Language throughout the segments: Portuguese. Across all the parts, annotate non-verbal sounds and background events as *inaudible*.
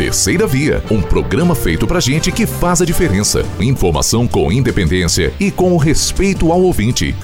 Terceira Via, um programa feito pra gente que faz a diferença. Informação com independência e com respeito ao ouvinte.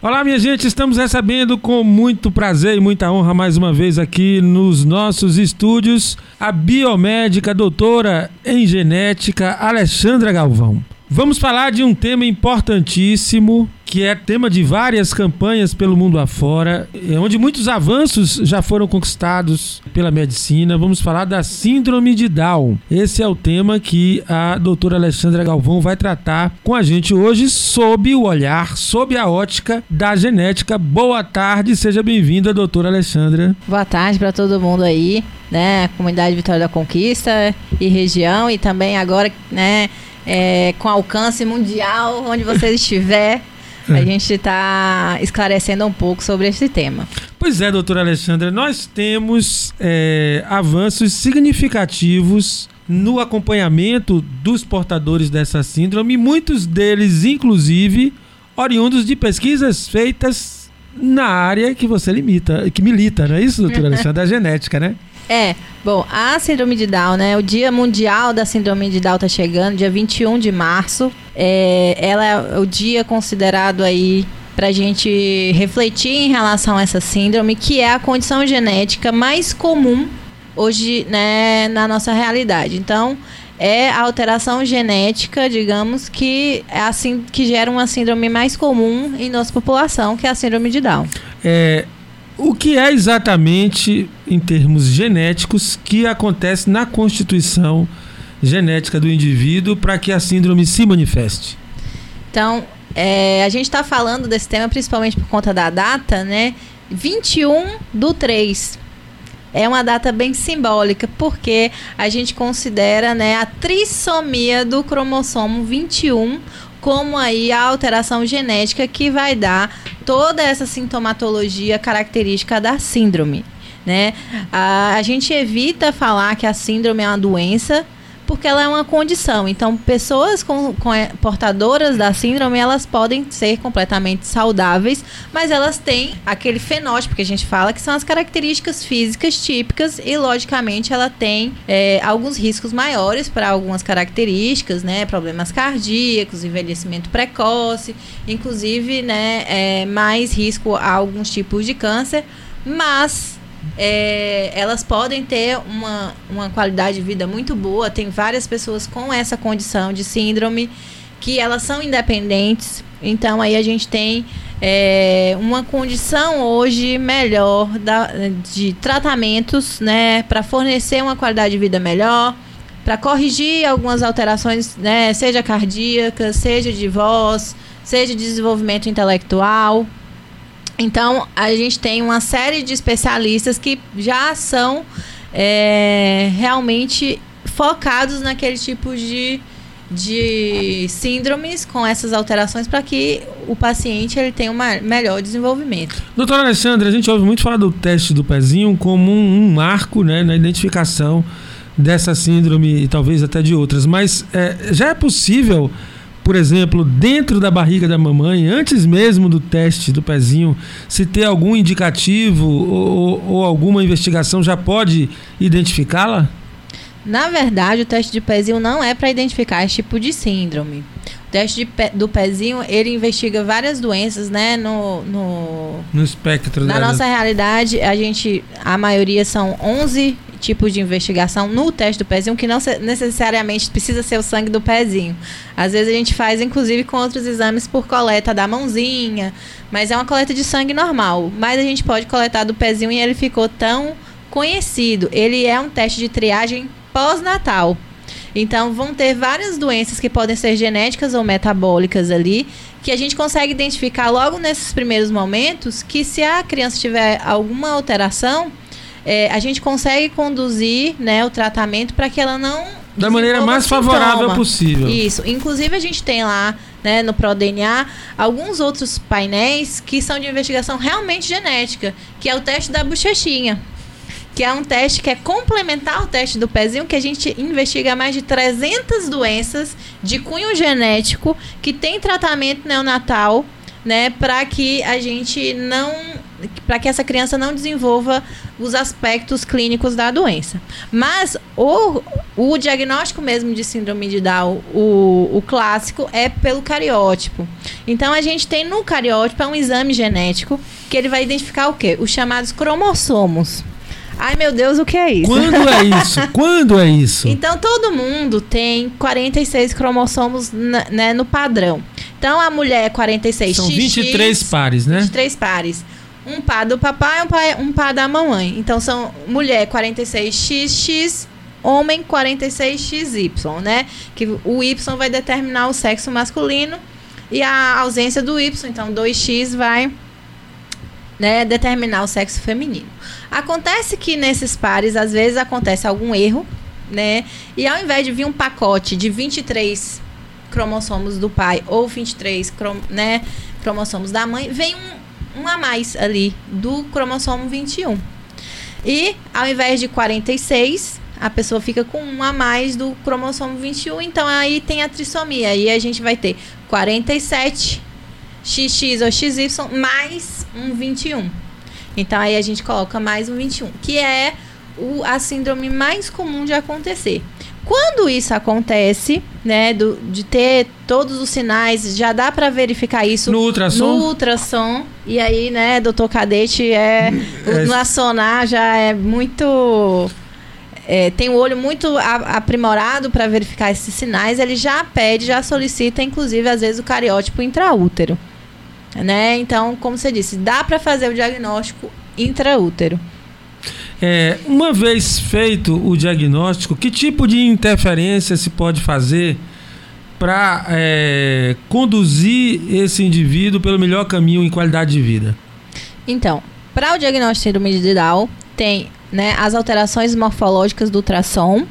Olá, minha gente, estamos recebendo com muito prazer e muita honra mais uma vez aqui nos nossos estúdios a biomédica doutora em genética Alexandra Galvão. Vamos falar de um tema importantíssimo, que é tema de várias campanhas pelo mundo afora, onde muitos avanços já foram conquistados pela medicina. Vamos falar da síndrome de Down. Esse é o tema que a doutora Alexandra Galvão vai tratar com a gente hoje sob o olhar, sob a ótica da genética. Boa tarde, seja bem-vinda, doutora Alexandra. Boa tarde para todo mundo aí, né? Comunidade Vitória da Conquista e região e também agora, né? É, com alcance mundial, onde você estiver. A é. gente está esclarecendo um pouco sobre esse tema. Pois é, doutora Alexandra, nós temos é, avanços significativos no acompanhamento dos portadores dessa síndrome, muitos deles, inclusive, oriundos de pesquisas feitas na área que você limita, que milita, não é isso, doutora Alexandra? Da genética, né? É, bom, a síndrome de Down, né? O Dia Mundial da Síndrome de Down tá chegando, dia 21 de março. É, ela é o dia considerado aí para a gente refletir em relação a essa síndrome, que é a condição genética mais comum hoje, né, na nossa realidade. Então, é a alteração genética, digamos, que é assim que gera uma síndrome mais comum em nossa população, que é a síndrome de Down. É, o que é exatamente, em termos genéticos, que acontece na constituição genética do indivíduo para que a síndrome se manifeste? Então, é, a gente está falando desse tema principalmente por conta da data, né? 21 do 3. É uma data bem simbólica, porque a gente considera né, a trissomia do cromossomo 21 como aí a alteração genética que vai dar toda essa sintomatologia característica da síndrome. Né? A, a gente evita falar que a síndrome é uma doença, porque ela é uma condição. Então, pessoas com, com, portadoras da síndrome, elas podem ser completamente saudáveis, mas elas têm aquele fenótipo que a gente fala, que são as características físicas típicas e, logicamente, ela tem é, alguns riscos maiores para algumas características, né? Problemas cardíacos, envelhecimento precoce, inclusive, né? É, mais risco a alguns tipos de câncer, mas é, elas podem ter uma, uma qualidade de vida muito boa. Tem várias pessoas com essa condição de síndrome que elas são independentes. Então aí a gente tem é, uma condição hoje melhor da, de tratamentos, né, para fornecer uma qualidade de vida melhor, para corrigir algumas alterações, né, seja cardíacas, seja de voz, seja de desenvolvimento intelectual. Então, a gente tem uma série de especialistas que já são é, realmente focados naquele tipo de, de síndromes com essas alterações para que o paciente ele tenha um melhor desenvolvimento. Doutora Alessandra, a gente ouve muito falar do teste do pezinho como um, um marco né, na identificação dessa síndrome e talvez até de outras, mas é, já é possível por exemplo, dentro da barriga da mamãe, antes mesmo do teste do pezinho, se ter algum indicativo ou, ou alguma investigação já pode identificá-la? Na verdade, o teste de pezinho não é para identificar esse tipo de síndrome. O teste pe do pezinho, ele investiga várias doenças, né, no... No, no espectro. Na da... nossa realidade, a gente, a maioria são 11 tipos de investigação no teste do pezinho, que não necessariamente precisa ser o sangue do pezinho. Às vezes a gente faz, inclusive, com outros exames por coleta da mãozinha, mas é uma coleta de sangue normal. Mas a gente pode coletar do pezinho e ele ficou tão conhecido. Ele é um teste de triagem pós-natal. Então, vão ter várias doenças que podem ser genéticas ou metabólicas ali, que a gente consegue identificar logo nesses primeiros momentos que se a criança tiver alguma alteração, é, a gente consegue conduzir né, o tratamento para que ela não. Da maneira mais favorável possível. Isso. Inclusive, a gente tem lá né, no ProDNA alguns outros painéis que são de investigação realmente genética, que é o teste da bochechinha que é um teste que é complementar ao teste do pezinho, que a gente investiga mais de 300 doenças de cunho genético que tem tratamento neonatal, né, para que a gente não para que essa criança não desenvolva os aspectos clínicos da doença. Mas o, o diagnóstico mesmo de síndrome de Down, o, o clássico, é pelo cariótipo. Então a gente tem no cariótipo é um exame genético que ele vai identificar o quê? Os chamados cromossomos. Ai meu Deus, o que é isso? Quando é *laughs* isso? Quando é isso? Então todo mundo tem 46 cromossomos né, no padrão. Então a mulher é 46 São 23 XX, pares, né? 23 pares. Um par do papai, um par, um par da mamãe. Então são mulher 46XX, homem 46XY, né? Que o Y vai determinar o sexo masculino e a ausência do Y, então 2X vai né, determinar o sexo feminino. Acontece que nesses pares, às vezes, acontece algum erro, né? E ao invés de vir um pacote de 23 cromossomos do pai ou 23 crom né, cromossomos da mãe, vem um, um a mais ali do cromossomo 21. E ao invés de 46, a pessoa fica com um a mais do cromossomo 21, então aí tem a trissomia. Aí a gente vai ter 47 XX ou XY mais um 21. Então aí a gente coloca mais um 21, que é o, a síndrome mais comum de acontecer. Quando isso acontece, né, do, de ter todos os sinais, já dá para verificar isso no ultrassom. No ultrassom. E aí, né, doutor Cadete é, *laughs* é. no sonar já é muito é, tem o olho muito aprimorado para verificar esses sinais, ele já pede, já solicita, inclusive, às vezes, o cariótipo intraútero. Né? Então, como você disse, dá para fazer o diagnóstico intraútero. É, uma vez feito o diagnóstico, que tipo de interferência se pode fazer para é, conduzir esse indivíduo pelo melhor caminho em qualidade de vida? Então, para o diagnóstico de síndrome de Down, tem né, as alterações morfológicas do ultrassom,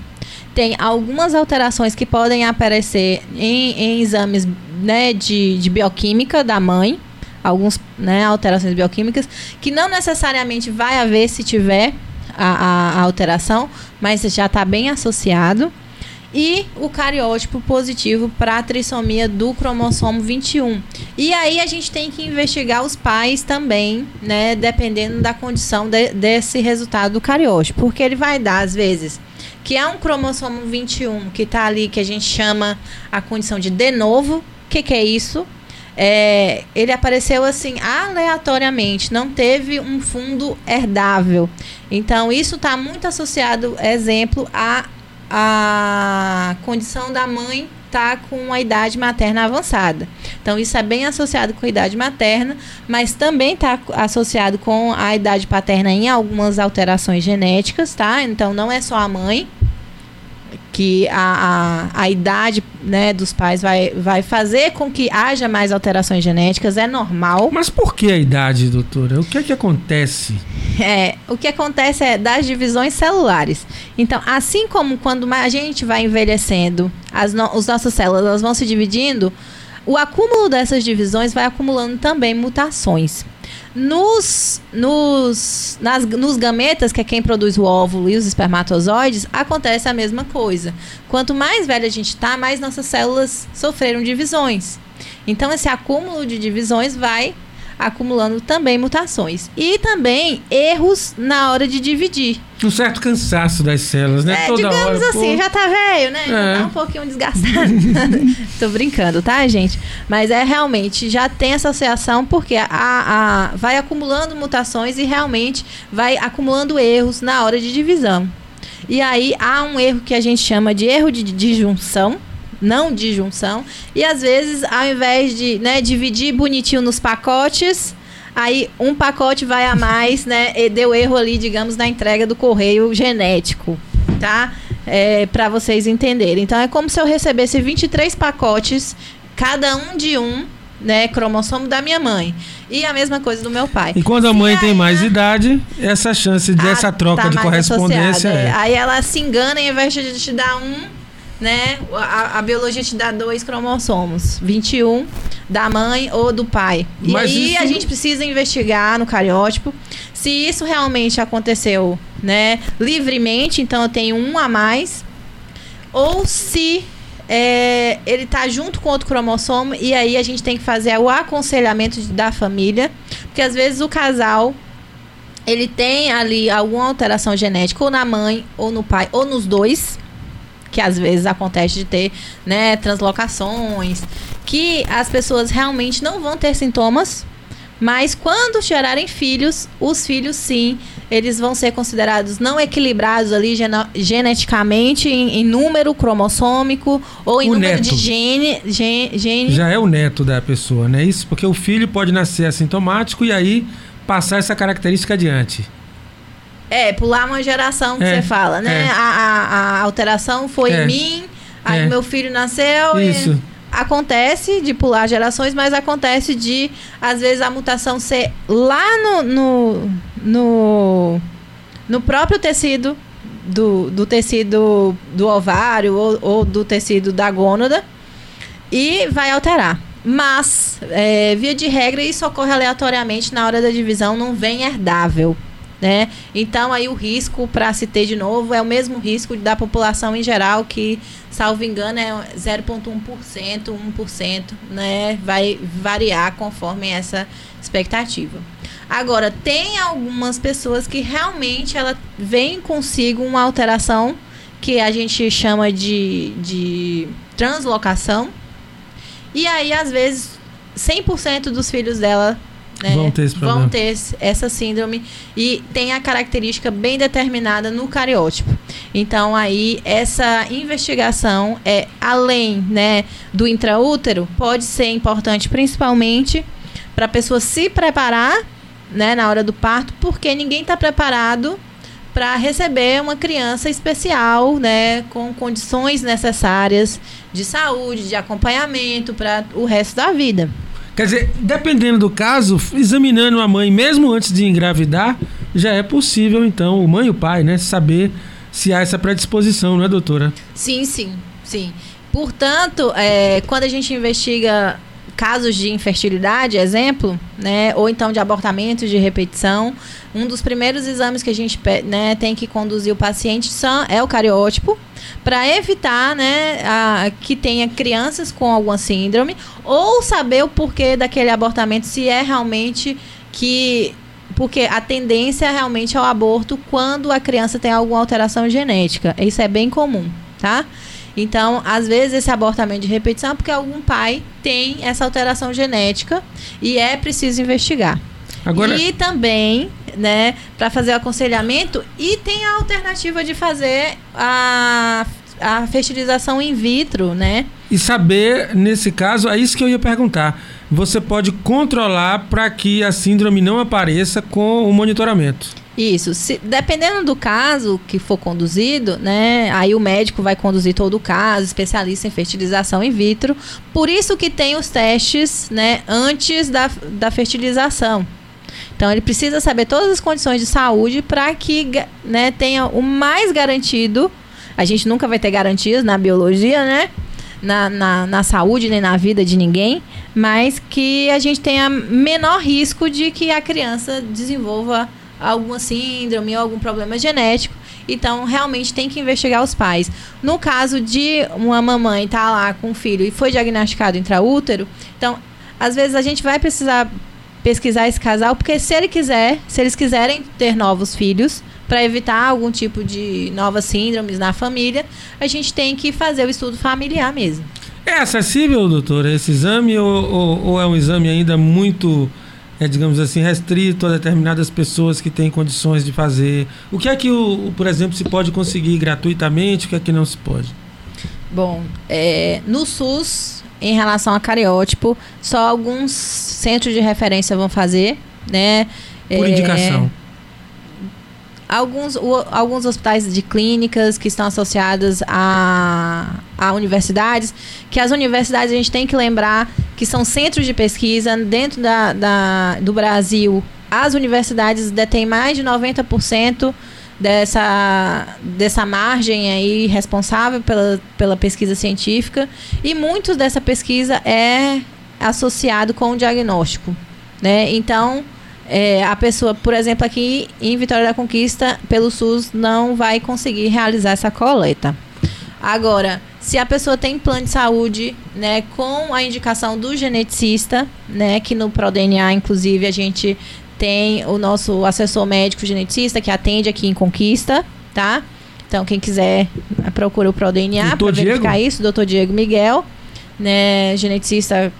tem algumas alterações que podem aparecer em, em exames né, de, de bioquímica da mãe, algumas né, alterações bioquímicas, que não necessariamente vai haver se tiver a, a, alteração, mas já está bem associado. E o cariótipo positivo para a trissomia do cromossomo 21. E aí a gente tem que investigar os pais também, né? Dependendo da condição de, desse resultado do cariótipo. Porque ele vai dar, às vezes, que é um cromossomo 21 que está ali, que a gente chama a condição de de novo. O que, que é isso? É, ele apareceu assim aleatoriamente, não teve um fundo herdável. Então, isso está muito associado, exemplo, à, à condição da mãe estar tá com a idade materna avançada. Então, isso é bem associado com a idade materna, mas também está associado com a idade paterna em algumas alterações genéticas, tá? Então, não é só a mãe, que a, a, a idade né, dos pais vai, vai fazer com que haja mais alterações genéticas, é normal. Mas por que a idade, doutora? O que é que acontece? É, o que acontece é das divisões celulares. Então, assim como quando a gente vai envelhecendo, as, no, as nossas células vão se dividindo, o acúmulo dessas divisões vai acumulando também mutações. Nos, nos, nas, nos gametas, que é quem produz o óvulo e os espermatozoides, acontece a mesma coisa. Quanto mais velha a gente está, mais nossas células sofreram divisões. Então, esse acúmulo de divisões vai acumulando também mutações. E também erros na hora de dividir. Um certo cansaço das células, né? É, Toda digamos hora, assim, pô... já tá velho, né? É. Já tá um pouquinho desgastado. *laughs* Tô brincando, tá, gente? Mas é realmente, já tem associação porque a, a, vai acumulando mutações e realmente vai acumulando erros na hora de divisão. E aí há um erro que a gente chama de erro de disjunção, não de junção. E às vezes, ao invés de né, dividir bonitinho nos pacotes, aí um pacote vai a mais, né? E deu erro ali, digamos, na entrega do correio genético, tá? É, para vocês entenderem. Então é como se eu recebesse 23 pacotes, cada um de um, né, cromossomo da minha mãe. E a mesma coisa do meu pai. E quando a mãe tem mais idade, essa chance dessa troca tá de correspondência é. Aí ela se engana e ao invés de te dar um, né? A, a, biologia te dá dois cromossomos, 21 da mãe ou do pai. E Mas aí isso... a gente precisa investigar no cariótipo se isso realmente aconteceu, né? Livremente, então eu tenho um a mais, ou se é, ele tá junto com outro cromossomo e aí a gente tem que fazer o aconselhamento da família, porque às vezes o casal ele tem ali alguma alteração genética ou na mãe ou no pai ou nos dois, que às vezes acontece de ter, né, translocações, que as pessoas realmente não vão ter sintomas, mas quando gerarem filhos, os filhos sim, eles vão ser considerados não equilibrados ali geneticamente em, em, número cromossômico ou em o número neto. de gene, gene, gene. Já é o neto da pessoa, né? Isso porque o filho pode nascer assintomático e aí passar essa característica adiante. É, pular uma geração que é, você fala, né? É. A, a, a, alteração foi é. em mim, aí é. meu filho nasceu Isso. e acontece de pular gerações, mas acontece de, às vezes, a mutação ser lá no, no, no, no próprio tecido, do, do tecido do ovário ou, ou do tecido da gônada, e vai alterar. Mas, é, via de regra, isso ocorre aleatoriamente na hora da divisão, não vem herdável né? Então aí o risco para se ter de novo é o mesmo risco da população em geral que, salvo engano, é 0.1%, 1%, né? Vai variar conforme essa expectativa. Agora, tem algumas pessoas que realmente ela vem consigo uma alteração que a gente chama de, de translocação. E aí, às vezes, 100% dos filhos dela né, vão ter esse problema. Vão ter essa síndrome e tem a característica bem determinada no cariótipo. Então aí essa investigação é além, né, do intraútero, pode ser importante principalmente para a pessoa se preparar, né, na hora do parto, porque ninguém está preparado para receber uma criança especial, né, com condições necessárias de saúde, de acompanhamento para o resto da vida. Quer dizer, dependendo do caso, examinando a mãe mesmo antes de engravidar, já é possível, então, o mãe e o pai, né, saber se há essa predisposição, não é, doutora? Sim, sim, sim. Portanto, é, quando a gente investiga casos de infertilidade, exemplo, né, ou então de abortamento de repetição, um dos primeiros exames que a gente né, tem que conduzir o paciente são, é o cariótipo, para evitar né, a, que tenha crianças com alguma síndrome, ou saber o porquê daquele abortamento, se é realmente que. Porque a tendência é realmente ao aborto quando a criança tem alguma alteração genética. Isso é bem comum, tá? Então, às vezes, esse abortamento de repetição é porque algum pai tem essa alteração genética e é preciso investigar. Agora... E também, né, para fazer o aconselhamento, e tem a alternativa de fazer a, a fertilização in vitro, né? E saber, nesse caso, é isso que eu ia perguntar. Você pode controlar para que a síndrome não apareça com o monitoramento. Isso. Se, dependendo do caso que for conduzido, né? Aí o médico vai conduzir todo o caso, especialista em fertilização in vitro. Por isso que tem os testes, né? Antes da, da fertilização. Então ele precisa saber todas as condições de saúde para que né, tenha o mais garantido. A gente nunca vai ter garantias na biologia, né? Na, na, na, saúde nem na vida de ninguém, mas que a gente tenha menor risco de que a criança desenvolva alguma síndrome ou algum problema genético. Então, realmente tem que investigar os pais. No caso de uma mamãe estar tá lá com um filho e foi diagnosticado intraútero, então, às vezes a gente vai precisar pesquisar esse casal, porque se ele quiser, se eles quiserem ter novos filhos, para evitar algum tipo de novas síndromes na família, a gente tem que fazer o estudo familiar mesmo. É acessível, doutora, esse exame ou, ou, ou é um exame ainda muito é, digamos assim, restrito a determinadas pessoas que têm condições de fazer? O que é que, o, por exemplo, se pode conseguir gratuitamente, o que é que não se pode? Bom, é, no SUS, em relação a cariótipo, só alguns centros de referência vão fazer, né? Por é, indicação alguns, o, alguns hospitais de clínicas que estão associadas a, a universidades, que as universidades a gente tem que lembrar que são centros de pesquisa dentro da, da do Brasil. As universidades detêm mais de 90% dessa, dessa margem aí responsável pela, pela pesquisa científica e muito dessa pesquisa é associado com o diagnóstico, né? Então, é, a pessoa, por exemplo, aqui em Vitória da Conquista, pelo SUS, não vai conseguir realizar essa coleta. Agora, se a pessoa tem plano de saúde, né, com a indicação do geneticista, né, que no ProDNA, inclusive, a gente tem o nosso assessor médico geneticista que atende aqui em Conquista, tá? Então, quem quiser, procura o ProDNA para verificar isso, doutor Diego Miguel, né, geneticista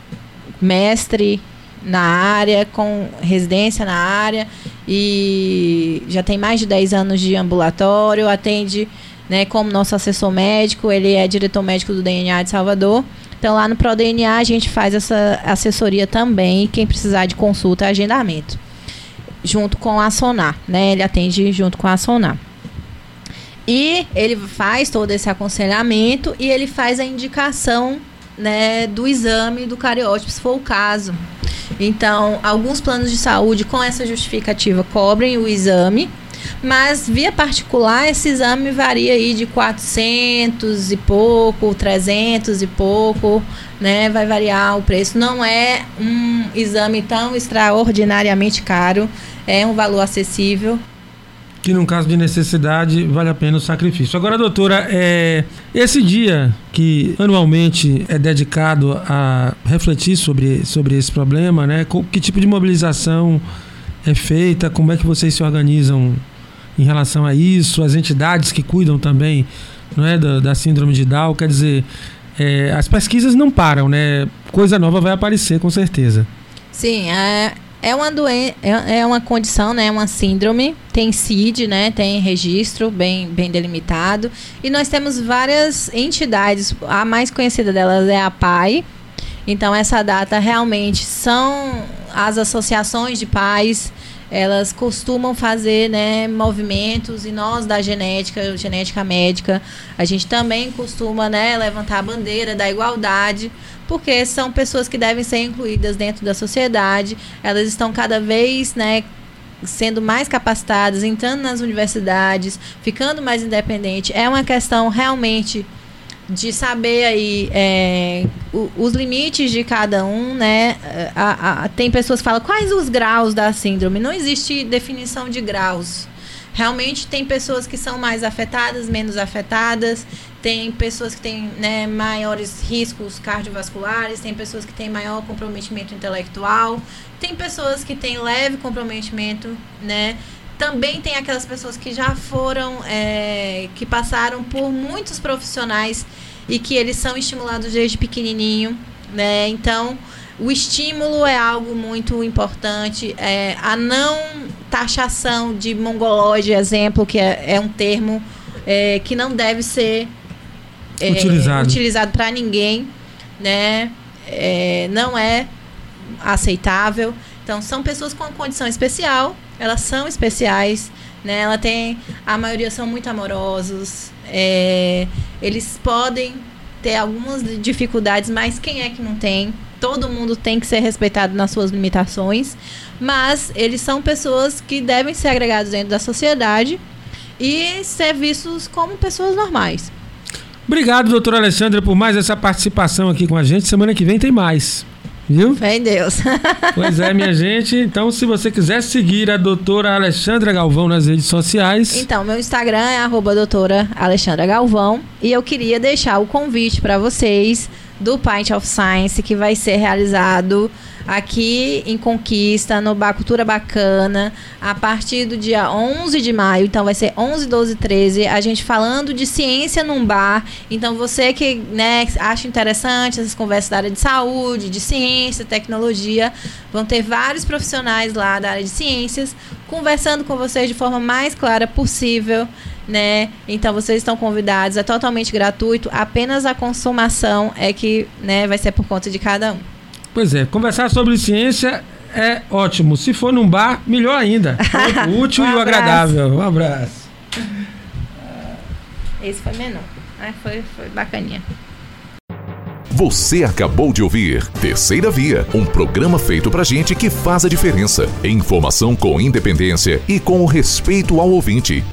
mestre na área, com residência na área e já tem mais de 10 anos de ambulatório, atende né, como nosso assessor médico, ele é diretor médico do DNA de Salvador. Então lá no ProDNA a gente faz essa assessoria também, quem precisar de consulta, agendamento. Junto com a Sonar, né? Ele atende junto com a Sonar. E ele faz todo esse aconselhamento e ele faz a indicação né, do exame do cariótipo, se for o caso. Então, alguns planos de saúde com essa justificativa cobrem o exame, mas via particular esse exame varia aí de 400 e pouco, 300 e pouco, né? Vai variar o preço. Não é um exame tão extraordinariamente caro, é um valor acessível que num caso de necessidade vale a pena o sacrifício. Agora, doutora, é, esse dia que anualmente é dedicado a refletir sobre, sobre esse problema, né? Que tipo de mobilização é feita? Como é que vocês se organizam em relação a isso? As entidades que cuidam também não é, da, da síndrome de Down, quer dizer, é, as pesquisas não param, né? Coisa nova vai aparecer com certeza. Sim, é, é uma doença, é, é uma condição, né? É uma síndrome, tem CID, né? Tem registro bem, bem delimitado. E nós temos várias entidades. A mais conhecida delas é a PAI. Então essa data realmente são as associações de pais elas costumam fazer né, movimentos e nós da genética, genética médica, a gente também costuma né, levantar a bandeira da igualdade, porque são pessoas que devem ser incluídas dentro da sociedade, elas estão cada vez né, sendo mais capacitadas, entrando nas universidades, ficando mais independente. É uma questão realmente de saber aí é, os limites de cada um, né? A, a, tem pessoas que falam quais os graus da síndrome. Não existe definição de graus. Realmente tem pessoas que são mais afetadas, menos afetadas. Tem pessoas que têm né, maiores riscos cardiovasculares, tem pessoas que têm maior comprometimento intelectual, tem pessoas que têm leve comprometimento, né? Também tem aquelas pessoas que já foram, é, que passaram por muitos profissionais e que eles são estimulados desde pequenininho, né? Então, o estímulo é algo muito importante. É, a não taxação de mongolóide, exemplo, que é, é um termo é, que não deve ser é, utilizado, utilizado para ninguém, né? É, não é aceitável. Então, são pessoas com condição especial elas são especiais, né? Ela tem, a maioria são muito amorosos, é, eles podem ter algumas dificuldades, mas quem é que não tem? Todo mundo tem que ser respeitado nas suas limitações, mas eles são pessoas que devem ser agregados dentro da sociedade e ser vistos como pessoas normais. Obrigado, doutora Alessandra, por mais essa participação aqui com a gente. Semana que vem tem mais. Viu? Fé em Deus. *laughs* pois é, minha gente. Então, se você quiser seguir a doutora Alexandra Galvão nas redes sociais. Então, meu Instagram é doutora Alexandra Galvão. E eu queria deixar o convite para vocês do Pint of Science, que vai ser realizado aqui em Conquista, no Bar Cultura Bacana, a partir do dia 11 de maio. Então vai ser 11, 12, 13. A gente falando de ciência num bar. Então você que né, acha interessante essas conversas da área de saúde, de ciência, tecnologia, vão ter vários profissionais lá da área de ciências conversando com vocês de forma mais clara possível. Né? Então vocês estão convidados, é totalmente gratuito, apenas a consumação é que né, vai ser por conta de cada um. Pois é, conversar sobre ciência é ótimo. Se for num bar, melhor ainda. *laughs* O útil um e o agradável. Um abraço. Esse foi menor. foi, foi bacaninha. Você acabou de ouvir Terceira Via, um programa feito pra gente que faz a diferença. Informação com independência e com o respeito ao ouvinte.